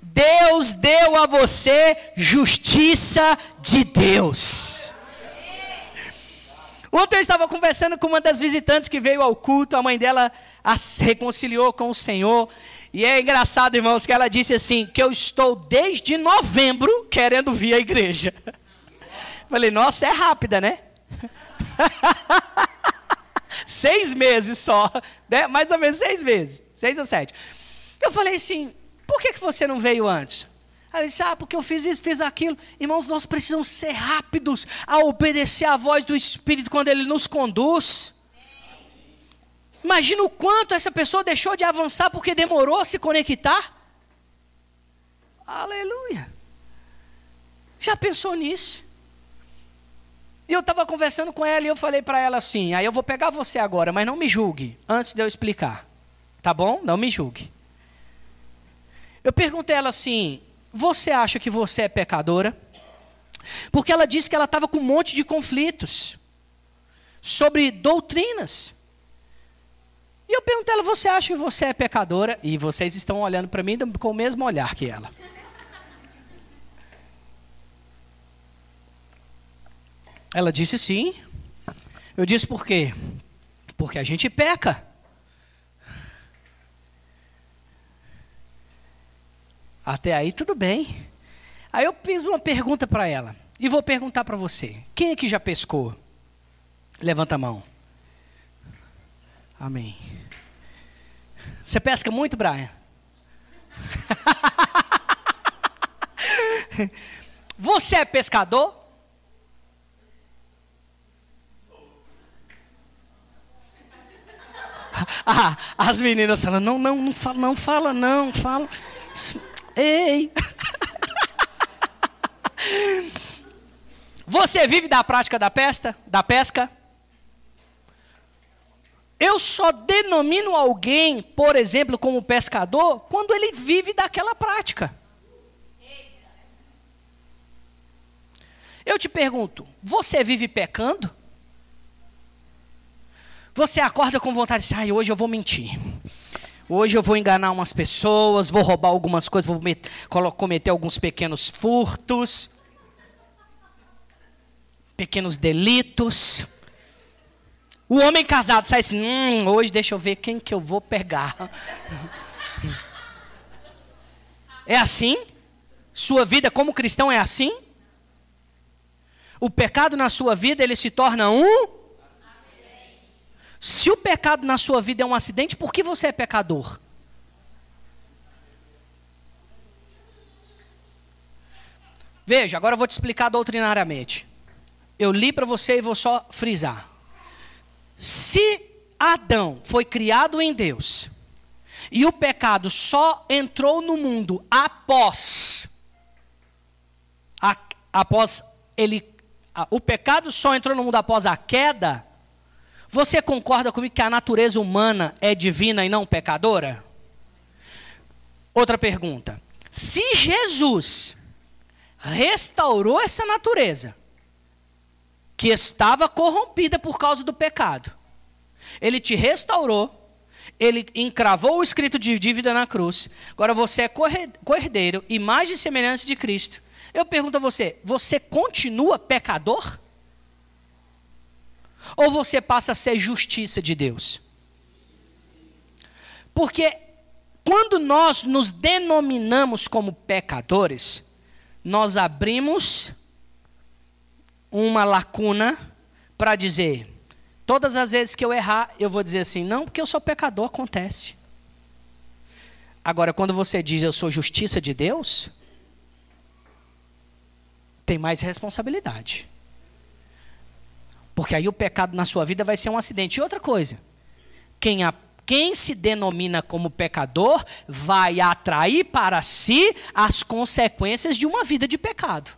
Deus deu a você justiça de Deus. Ontem eu estava conversando com uma das visitantes que veio ao culto, a mãe dela se reconciliou com o Senhor. E é engraçado, irmãos, que ela disse assim: que eu estou desde novembro querendo vir à igreja. *laughs* Falei, nossa, é rápida, né? *laughs* seis meses só, né? mais ou menos seis meses, seis ou sete. Eu falei assim, por que, que você não veio antes? Ela disse, ah, porque eu fiz isso, fiz aquilo. Irmãos, nós precisamos ser rápidos a obedecer a voz do Espírito quando Ele nos conduz. Imagina o quanto essa pessoa deixou de avançar porque demorou a se conectar. Aleluia. Já pensou nisso? E eu estava conversando com ela e eu falei para ela assim: aí eu vou pegar você agora, mas não me julgue antes de eu explicar. Tá bom? Não me julgue. Eu perguntei a ela assim: você acha que você é pecadora? Porque ela disse que ela estava com um monte de conflitos sobre doutrinas. E eu perguntei a ela: você acha que você é pecadora? E vocês estão olhando para mim com o mesmo olhar que ela. Ela disse sim. Eu disse por quê? Porque a gente peca. Até aí tudo bem. Aí eu fiz uma pergunta para ela. E vou perguntar para você. Quem aqui já pescou? Levanta a mão. Amém. Você pesca muito, Brian? *laughs* Você é pescador? Ah, as meninas falam, não, não, não fala, não, fala, não, fala. Ei! *laughs* Você vive da prática da pesca? Da pesca? Eu só denomino alguém, por exemplo, como pescador, quando ele vive daquela prática. Eu te pergunto, você vive pecando? Você acorda com vontade de dizer, hoje eu vou mentir. Hoje eu vou enganar umas pessoas, vou roubar algumas coisas, vou cometer alguns pequenos furtos, pequenos delitos. O homem casado sai assim, hum, hoje deixa eu ver quem que eu vou pegar. *laughs* É assim? Sua vida como cristão é assim? O pecado na sua vida ele se torna um se o pecado na sua vida é um acidente, por que você é pecador? Veja, agora eu vou te explicar doutrinariamente. Eu li para você e vou só frisar. Se Adão foi criado em Deus e o pecado só entrou no mundo após a, após ele a, o pecado só entrou no mundo após a queda, você concorda comigo que a natureza humana é divina e não pecadora? Outra pergunta. Se Jesus restaurou essa natureza, que estava corrompida por causa do pecado, ele te restaurou, ele encravou o escrito de dívida na cruz, agora você é cordeiro, imagem e semelhança de Cristo. Eu pergunto a você: você continua pecador? Ou você passa a ser justiça de Deus? Porque quando nós nos denominamos como pecadores, nós abrimos uma lacuna para dizer: todas as vezes que eu errar, eu vou dizer assim, não, porque eu sou pecador, acontece. Agora, quando você diz eu sou justiça de Deus, tem mais responsabilidade. Porque aí o pecado na sua vida vai ser um acidente. E outra coisa, quem, a, quem se denomina como pecador vai atrair para si as consequências de uma vida de pecado.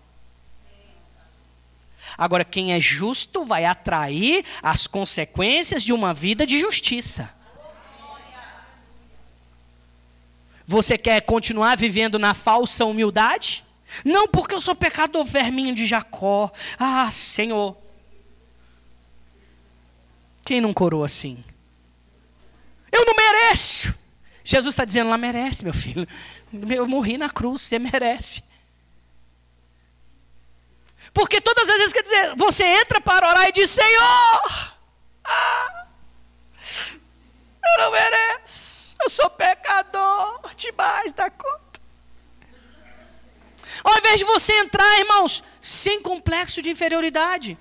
Agora, quem é justo vai atrair as consequências de uma vida de justiça. Você quer continuar vivendo na falsa humildade? Não porque eu sou pecador verminho de Jacó. Ah, Senhor. Quem não corou assim? Eu não mereço. Jesus está dizendo, lá merece, meu filho. Eu morri na cruz, você merece. Porque todas as vezes, quer dizer, você entra para orar e diz, Senhor, ah, eu não mereço. Eu sou pecador demais da conta. Ao invés de você entrar, irmãos, sem complexo de inferioridade,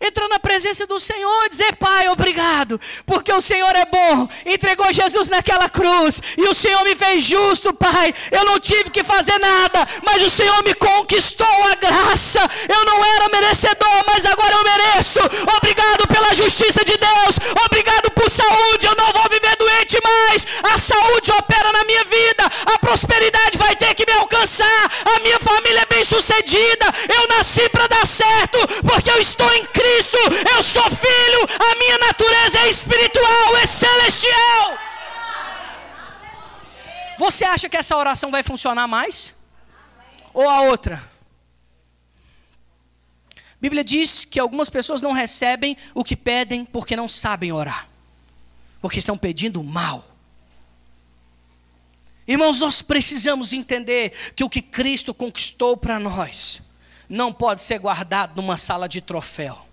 entrar na presença do Senhor e dizer: Pai, obrigado, porque o Senhor é bom, entregou Jesus naquela cruz e o Senhor me fez justo, Pai. Eu não tive que fazer nada, mas o Senhor me conquistou a graça. Eu não era merecedor, mas agora eu mereço. Obrigado pela justiça de Deus, obrigado por saúde. Eu não vou viver doente mais. A saúde opera na minha vida, a prosperidade vai ter que me alcançar. A minha família é bem sucedida. Eu nasci para dar certo, porque eu estou em Cristo. Cristo, eu sou filho, a minha natureza é espiritual, é celestial. Você acha que essa oração vai funcionar mais? Ou a outra? A Bíblia diz que algumas pessoas não recebem o que pedem porque não sabem orar, porque estão pedindo mal. Irmãos, nós precisamos entender que o que Cristo conquistou para nós não pode ser guardado numa sala de troféu.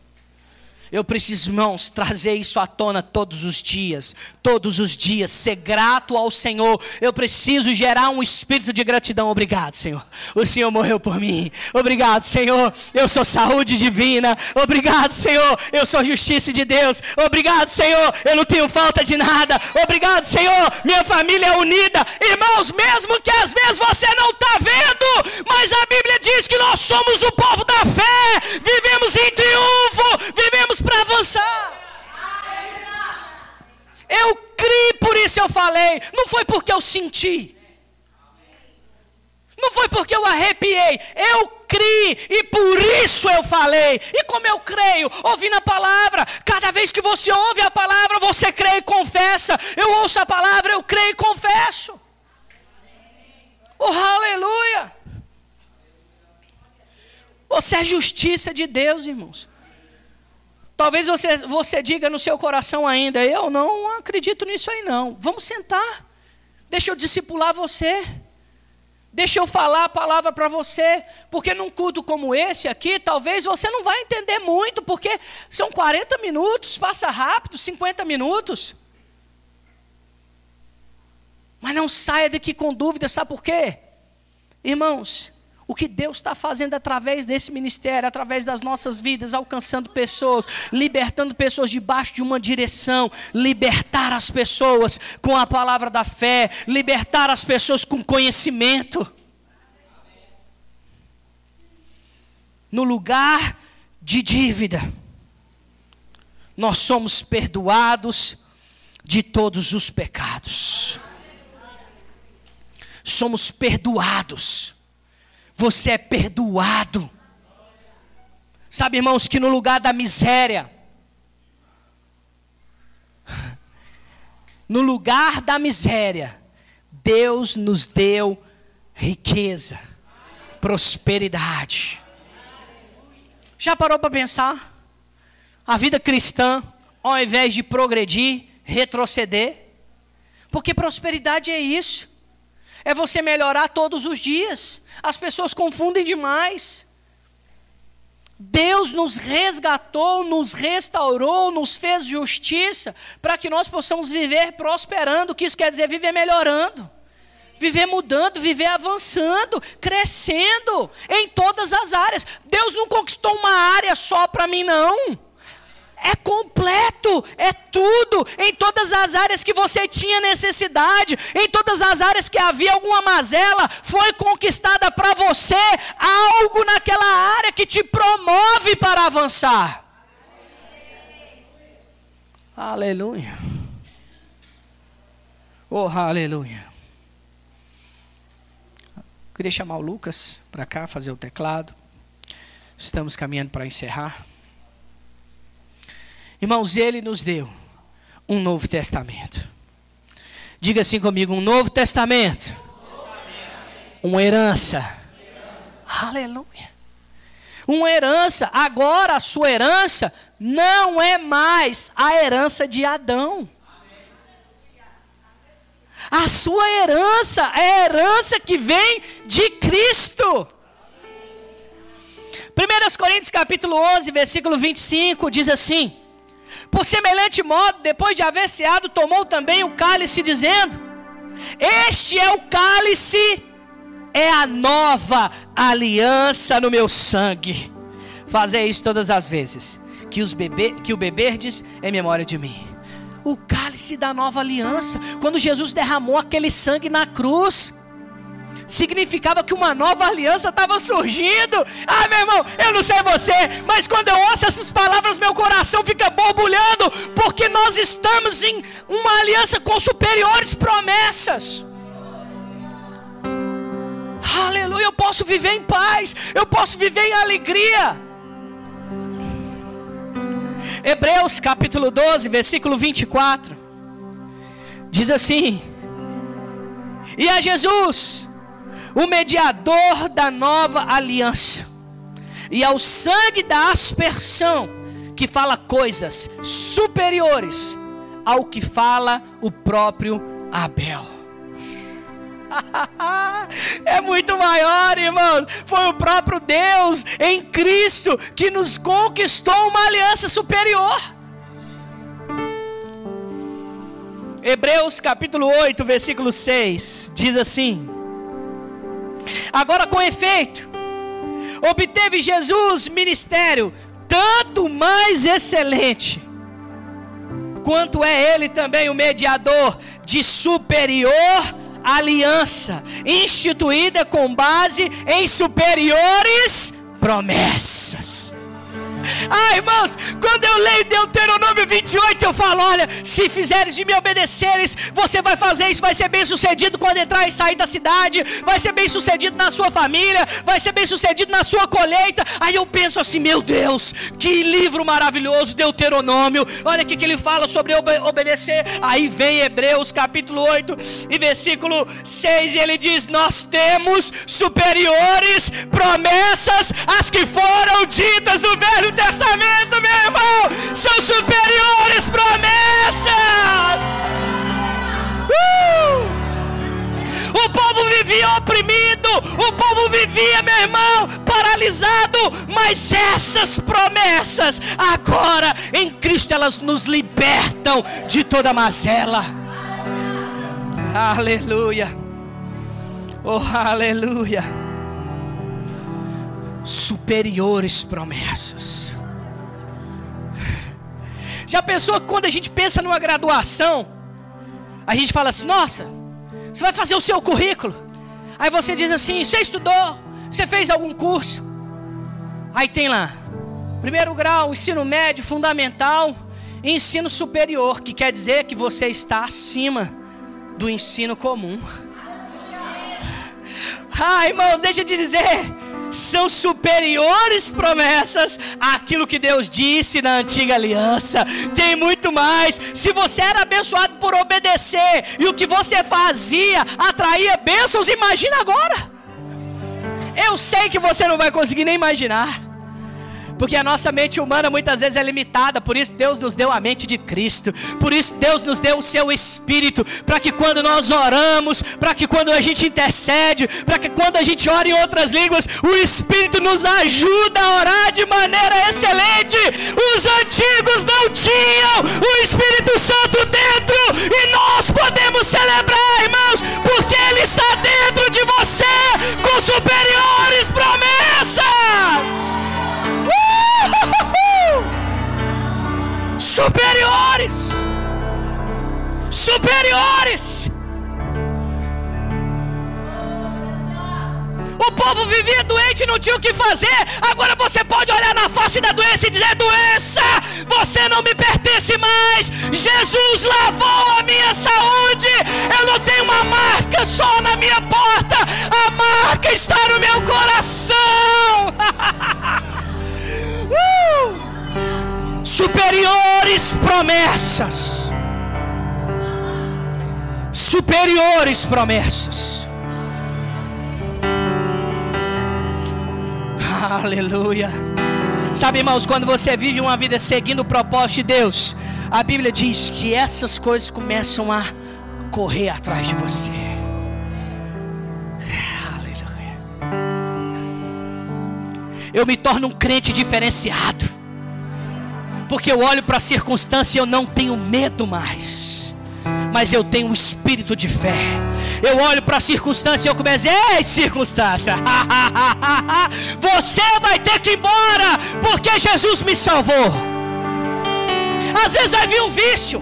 Eu preciso, irmãos, trazer isso à tona todos os dias, todos os dias, ser grato ao Senhor. Eu preciso gerar um espírito de gratidão. Obrigado, Senhor. O Senhor morreu por mim. Obrigado, Senhor. Eu sou saúde divina. Obrigado, Senhor. Eu sou justiça de Deus. Obrigado, Senhor. Eu não tenho falta de nada. Obrigado, Senhor. Minha família é unida. Irmãos, mesmo que às vezes você não está vendo, mas a Bíblia diz que nós somos o povo da fé. Vivemos em triunfo. Eu criei, por isso eu falei. Não foi porque eu senti. Não foi porque eu arrepiei. Eu criei e por isso eu falei. E como eu creio? Ouvindo a palavra. Cada vez que você ouve a palavra, você crê e confessa. Eu ouço a palavra, eu creio e confesso. Oh, aleluia! Você é justiça de Deus, irmãos. Talvez você, você diga no seu coração ainda: Eu não acredito nisso aí, não. Vamos sentar. Deixa eu discipular você. Deixa eu falar a palavra para você. Porque num culto como esse aqui, talvez você não vai entender muito, porque são 40 minutos, passa rápido 50 minutos. Mas não saia daqui com dúvida, sabe por quê? Irmãos, o que Deus está fazendo através desse ministério, através das nossas vidas, alcançando pessoas, libertando pessoas debaixo de uma direção, libertar as pessoas com a palavra da fé, libertar as pessoas com conhecimento. no lugar de dívida, nós somos perdoados de todos os pecados. Somos perdoados. Você é perdoado. Sabe, irmãos, que no lugar da miséria, no lugar da miséria, Deus nos deu riqueza, prosperidade. Já parou para pensar? A vida cristã, ao invés de progredir, retroceder? Porque prosperidade é isso. É você melhorar todos os dias. As pessoas confundem demais. Deus nos resgatou, nos restaurou, nos fez justiça para que nós possamos viver prosperando. O que isso quer dizer? Viver melhorando, viver mudando, viver avançando, crescendo em todas as áreas. Deus não conquistou uma área só para mim, não é completo, é tudo, em todas as áreas que você tinha necessidade, em todas as áreas que havia alguma mazela, foi conquistada para você algo naquela área que te promove para avançar. Aleluia. Oh, aleluia. Queria chamar o Lucas para cá fazer o teclado. Estamos caminhando para encerrar. Irmãos, ele nos deu um novo testamento. Diga assim comigo: um novo testamento. Uma herança. Aleluia. Uma herança. Agora a sua herança não é mais a herança de Adão. A sua herança é a herança que vem de Cristo. 1 Coríntios capítulo 11, versículo 25 diz assim: por semelhante modo, depois de haver ceado, tomou também o cálice, dizendo: Este é o cálice, é a nova aliança no meu sangue. Fazer isso todas as vezes que, os bebê, que o beberdes em memória de mim. O cálice da nova aliança, quando Jesus derramou aquele sangue na cruz significava que uma nova aliança estava surgindo. Ah, meu irmão, eu não sei você, mas quando eu ouço essas palavras, meu coração fica borbulhando, porque nós estamos em uma aliança com superiores promessas. Aleluia, eu posso viver em paz, eu posso viver em alegria. Hebreus capítulo 12, versículo 24, diz assim: E a Jesus, o mediador da nova aliança, e ao sangue da aspersão, que fala coisas superiores ao que fala o próprio Abel. *laughs* é muito maior, irmãos. Foi o próprio Deus em Cristo que nos conquistou uma aliança superior. Hebreus capítulo 8, versículo 6 diz assim: Agora, com efeito, obteve Jesus ministério tanto mais excelente, quanto é ele também o mediador de superior aliança, instituída com base em superiores promessas. Ah, irmãos, quando eu leio Deuteronômio 28, eu falo: olha, se fizeres de me obedeceres, você vai fazer isso, vai ser bem sucedido quando entrar e sair da cidade, vai ser bem sucedido na sua família, vai ser bem sucedido na sua colheita. Aí eu penso assim: meu Deus, que livro maravilhoso, Deuteronômio. Olha o que ele fala sobre obedecer. Aí vem Hebreus capítulo 8 e versículo 6, e ele diz: Nós temos superiores promessas às que foram ditas no Velho Testamento, meu irmão, são superiores promessas. Uh! O povo vivia oprimido, o povo vivia, meu irmão, paralisado, mas essas promessas, agora em Cristo, elas nos libertam de toda mazela. Aleluia. Oh, aleluia superiores promessas. Já pensou que quando a gente pensa numa graduação, a gente fala assim: nossa, você vai fazer o seu currículo. Aí você diz assim: você estudou, você fez algum curso. Aí tem lá, primeiro grau, ensino médio, fundamental ensino superior, que quer dizer que você está acima do ensino comum. *laughs* Ah, irmãos, deixa te dizer, são superiores promessas àquilo que Deus disse na antiga aliança. Tem muito mais. Se você era abençoado por obedecer e o que você fazia atraía bênçãos, imagina agora. Eu sei que você não vai conseguir nem imaginar. Porque a nossa mente humana muitas vezes é limitada, por isso Deus nos deu a mente de Cristo, por isso Deus nos deu o seu Espírito, para que quando nós oramos, para que quando a gente intercede, para que quando a gente ora em outras línguas, o Espírito nos ajuda a orar de maneira excelente. Os antigos não tinham o Espírito Santo dentro, e nós podemos celebrar, irmãos, porque Ele está dentro de você com superiores promessas. Superiores. Superiores. O povo vivia doente e não tinha o que fazer. Agora você pode olhar na face da doença e dizer: doença, você não me pertence mais. Jesus lavou a minha saúde. Eu não tenho uma marca só na minha porta. A marca está no meu coração. *laughs* uh! Superiores promessas. Superiores promessas. Aleluia. Sabe, irmãos, quando você vive uma vida seguindo o propósito de Deus, a Bíblia diz que essas coisas começam a correr atrás de você. Aleluia. Eu me torno um crente diferenciado porque eu olho para a circunstância e eu não tenho medo mais, mas eu tenho um espírito de fé. Eu olho para a circunstância e eu começo, ei circunstância, *laughs* você vai ter que ir embora, porque Jesus me salvou. Às vezes vai vir um vício,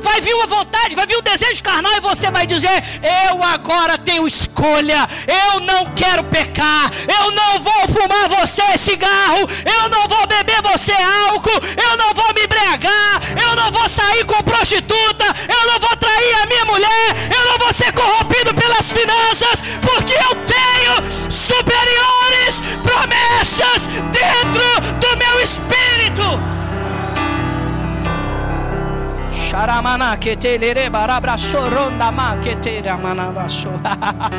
vai vir uma vontade, vai vir um desejo carnal e você vai dizer: Eu agora tenho escolha, eu não quero pecar, eu não vou fumar você cigarro, eu não vou beber você álcool, eu não vou me embriagar, eu não vou sair com prostituta, eu não vou trair a minha mulher, eu não vou ser corrompido pelas finanças, porque eu tenho superiores promessas dentro do meu espírito. Sharamana ketelere barabrasoronda ma ketera manabaso.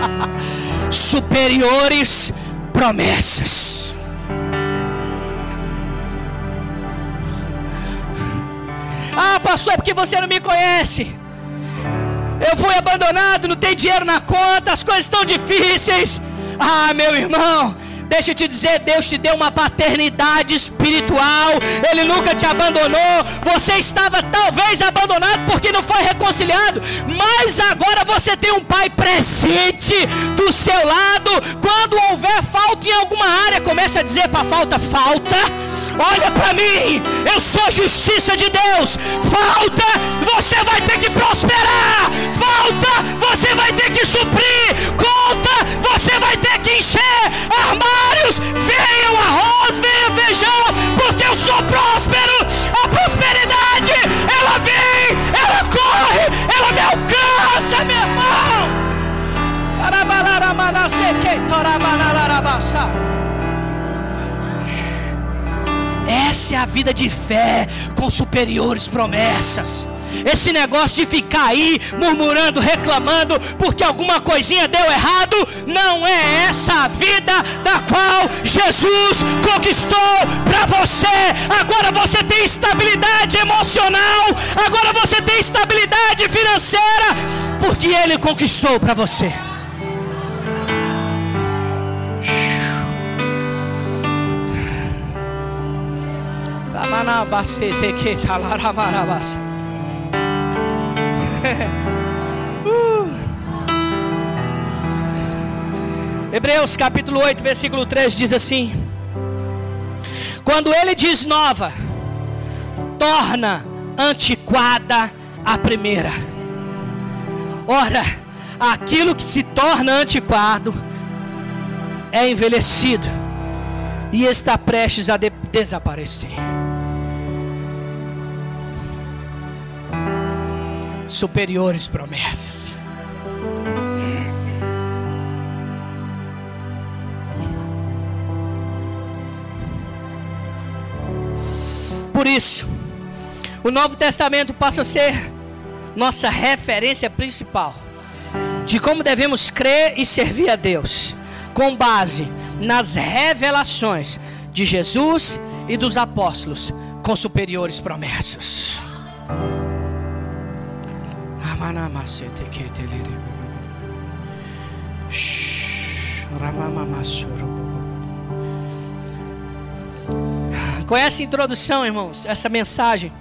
*laughs* Superiores promessas. Ah, pastor, é porque você não me conhece. Eu fui abandonado, não tem dinheiro na conta, as coisas estão difíceis. Ah, meu irmão, Deixa eu te dizer, Deus te deu uma paternidade espiritual. Ele nunca te abandonou. Você estava talvez abandonado porque não foi reconciliado, mas agora você tem um pai presente do seu lado. Quando houver falta em alguma área, comece a dizer para falta falta. Olha para mim, eu sou justiça de Deus. Falta, você vai ter que prosperar. Falta, você vai ter que suprir. Conta, você vai ter que encher armários. Venha o arroz, venha feijão, porque eu sou próspero. A prosperidade, ela vem, ela corre, ela me alcança, meu irmão. Essa é a vida de fé com superiores promessas. Esse negócio de ficar aí murmurando, reclamando, porque alguma coisinha deu errado, não é essa a vida da qual Jesus conquistou para você. Agora você tem estabilidade emocional, agora você tem estabilidade financeira, porque Ele conquistou para você. *laughs* Hebreus capítulo 8, versículo 3 diz assim: Quando ele diz nova, torna antiquada a primeira. Ora, aquilo que se torna antiquado é envelhecido e está prestes a de desaparecer. Superiores promessas. Por isso, o Novo Testamento passa a ser nossa referência principal de como devemos crer e servir a Deus, com base nas revelações de Jesus e dos apóstolos, com superiores promessas. Com essa introdução, irmãos, essa mensagem,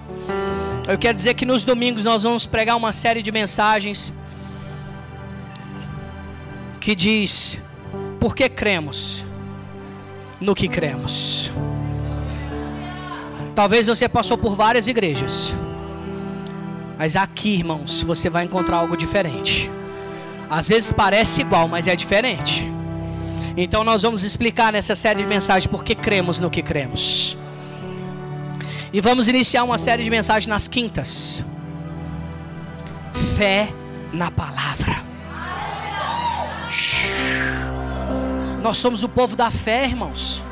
eu quero dizer que nos domingos nós vamos pregar uma série de mensagens que diz: Por que cremos no que cremos? Talvez você passou por várias igrejas, mas aqui, irmãos, você vai encontrar algo diferente. Às vezes parece igual, mas é diferente. Então nós vamos explicar nessa série de mensagens por que cremos no que cremos. E vamos iniciar uma série de mensagens nas quintas. Fé na palavra. Nós somos o povo da fé, irmãos.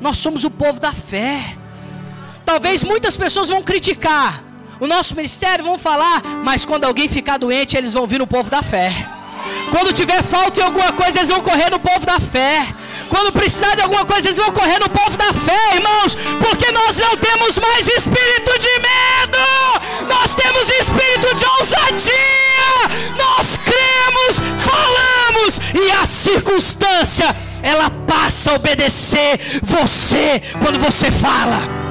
Nós somos o povo da fé. Talvez muitas pessoas vão criticar o nosso ministério, vão falar, mas quando alguém ficar doente, eles vão vir no povo da fé. Quando tiver falta em alguma coisa, eles vão correr no povo da fé. Quando precisar de alguma coisa, eles vão correr no povo da fé, irmãos. Porque nós não temos mais espírito de medo. Nós temos espírito de ousadia. Nós cremos, falamos. E a circunstância, ela passa a obedecer você quando você fala.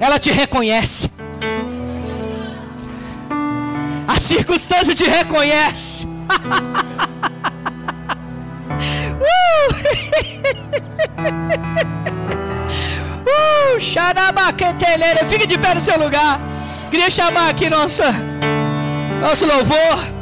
Ela te reconhece. A circunstância te reconhece. *laughs* uh! *laughs* uh! Fique de pé no seu lugar. Queria chamar aqui nossa, nosso louvor.